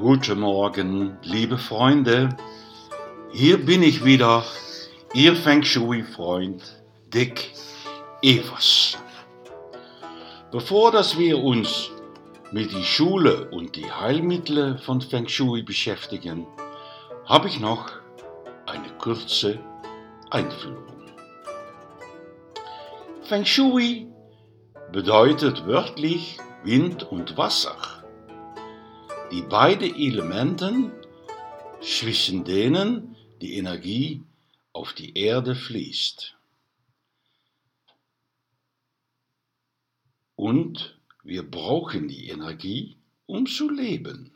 Guten Morgen, liebe Freunde. Hier bin ich wieder, Ihr Feng Shui-Freund Dick Evers. Bevor dass wir uns mit die Schule und die Heilmittel von Feng Shui beschäftigen, habe ich noch eine kurze Einführung. Feng Shui bedeutet wörtlich Wind und Wasser die beide Elementen, zwischen denen die Energie auf die Erde fließt. Und wir brauchen die Energie, um zu leben.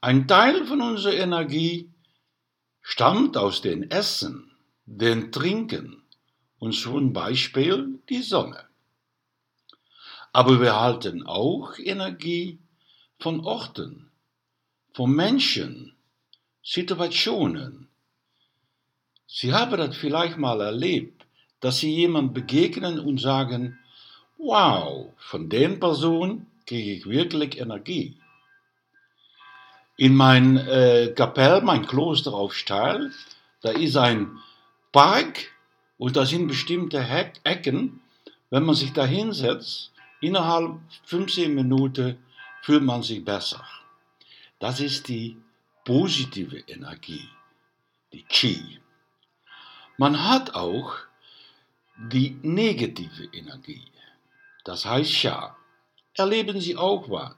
Ein Teil von unserer Energie stammt aus dem Essen, dem Trinken und zum Beispiel die Sonne. Aber wir halten auch Energie von Orten, von Menschen, Situationen. Sie haben das vielleicht mal erlebt, dass Sie jemand begegnen und sagen, wow, von der Person kriege ich wirklich Energie. In mein äh, Kapell, mein Kloster auf Stahl, da ist ein Park und da sind bestimmte Ecken. Wenn man sich da hinsetzt, innerhalb 15 Minuten fühlt man sich besser. Das ist die positive Energie, die Qi. Man hat auch die negative Energie, das heißt Sha. Erleben Sie auch was,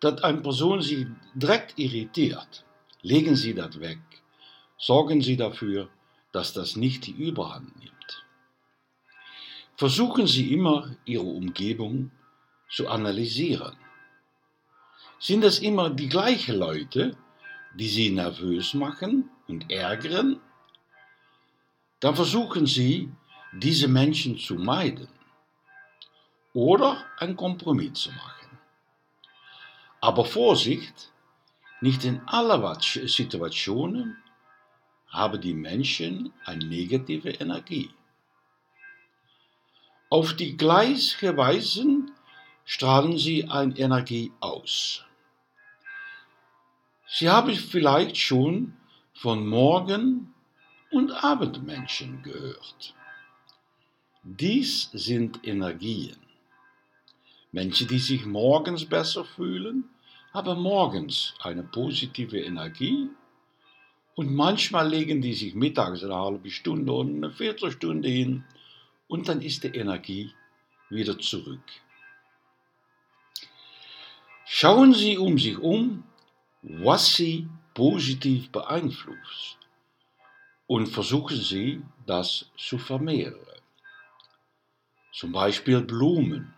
dass eine Person sich direkt irritiert. Legen Sie das weg. Sorgen Sie dafür, dass das nicht die Überhand nimmt. Versuchen Sie immer, Ihre Umgebung zu analysieren. Sind es immer die gleichen Leute, die Sie nervös machen und ärgern? Dann versuchen Sie, diese Menschen zu meiden oder einen Kompromiss zu machen. Aber Vorsicht, nicht in allen Situationen haben die Menschen eine negative Energie. Auf die gleiche Weise strahlen sie eine Energie aus. Sie haben vielleicht schon von Morgen- und Abendmenschen gehört. Dies sind Energien. Menschen, die sich morgens besser fühlen, haben morgens eine positive Energie und manchmal legen die sich mittags eine halbe Stunde oder eine Viertelstunde hin und dann ist die Energie wieder zurück. Schauen Sie um sich um was sie positiv beeinflusst und versuchen sie, das zu vermehren. Zum Beispiel Blumen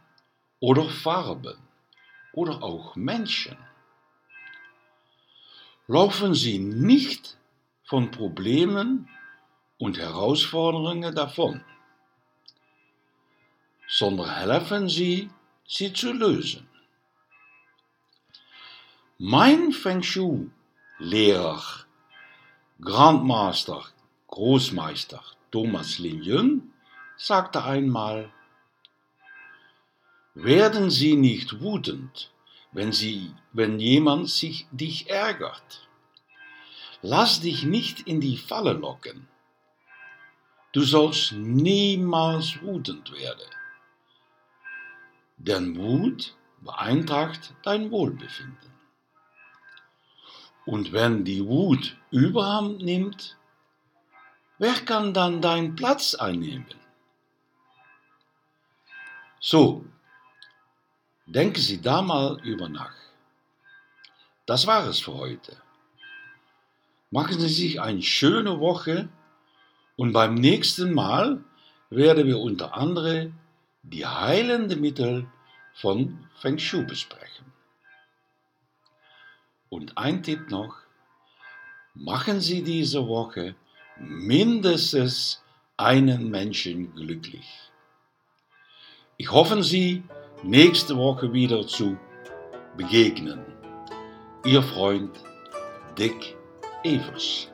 oder Farben oder auch Menschen. Laufen Sie nicht von Problemen und Herausforderungen davon, sondern helfen Sie, sie zu lösen. Mein Feng Shui-Lehrer, Grandmaster, Großmeister Thomas Lin Yun sagte einmal, werden Sie nicht wütend, wenn, sie, wenn jemand sich dich ärgert. Lass dich nicht in die Falle locken. Du sollst niemals wütend werden. Denn Wut beeinträchtigt dein Wohlbefinden. Und wenn die Wut überhand nimmt, wer kann dann deinen Platz einnehmen? So, denken Sie da mal über nach. Das war es für heute. Machen Sie sich eine schöne Woche und beim nächsten Mal werden wir unter anderem die heilenden Mittel von Feng Shui besprechen. Und ein Tipp noch, machen Sie diese Woche mindestens einen Menschen glücklich. Ich hoffe, Sie nächste Woche wieder zu begegnen. Ihr Freund Dick Evers.